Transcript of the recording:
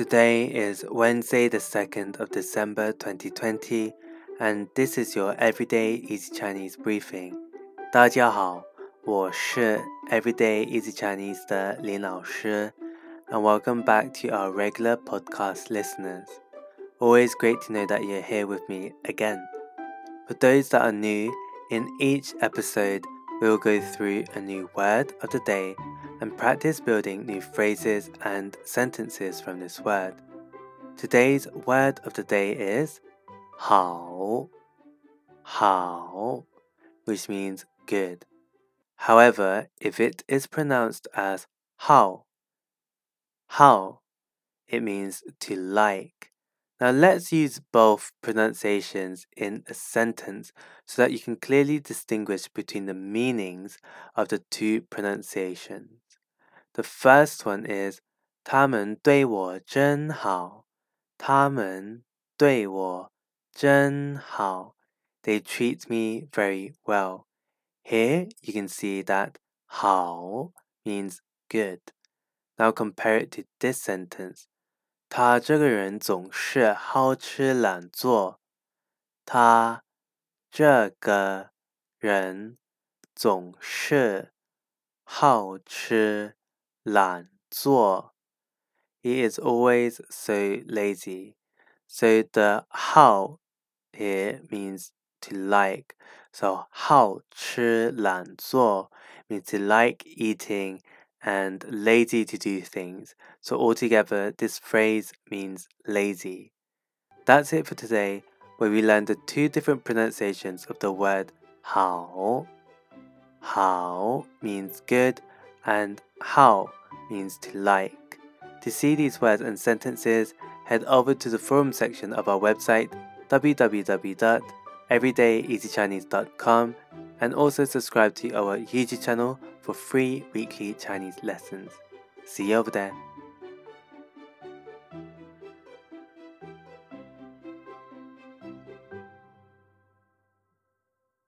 Today is Wednesday, the 2nd of December 2020, and this is your Everyday Easy Chinese briefing. 大家好，我是 Everyday Easy Chinese 的林老师, and welcome back to our regular podcast listeners. Always great to know that you're here with me again. For those that are new, in each episode, we will go through a new word of the day and practice building new phrases and sentences from this word. Today's word of the day is 好,好, which means good. However, if it is pronounced as how, how, it means to like. Now let's use both pronunciations in a sentence so that you can clearly distinguish between the meanings of the two pronunciations. The first one is 他们对我真好。他们对我真好。They treat me very well. Here you can see that 好 means good. Now compare it to this sentence. 他这个人总是好吃懒做。他这个人总是好吃懒做。He is always so lazy. So the how here means to like. So 好吃懒做 means to like eating and lazy to do things. So altogether, this phrase means lazy. That's it for today, where we learned the two different pronunciations of the word how. How means good and how means to like. To see these words and sentences, head over to the forum section of our website www.everydayeasychinese.com and also subscribe to our YouTube channel for free weekly Chinese lessons. See you over there.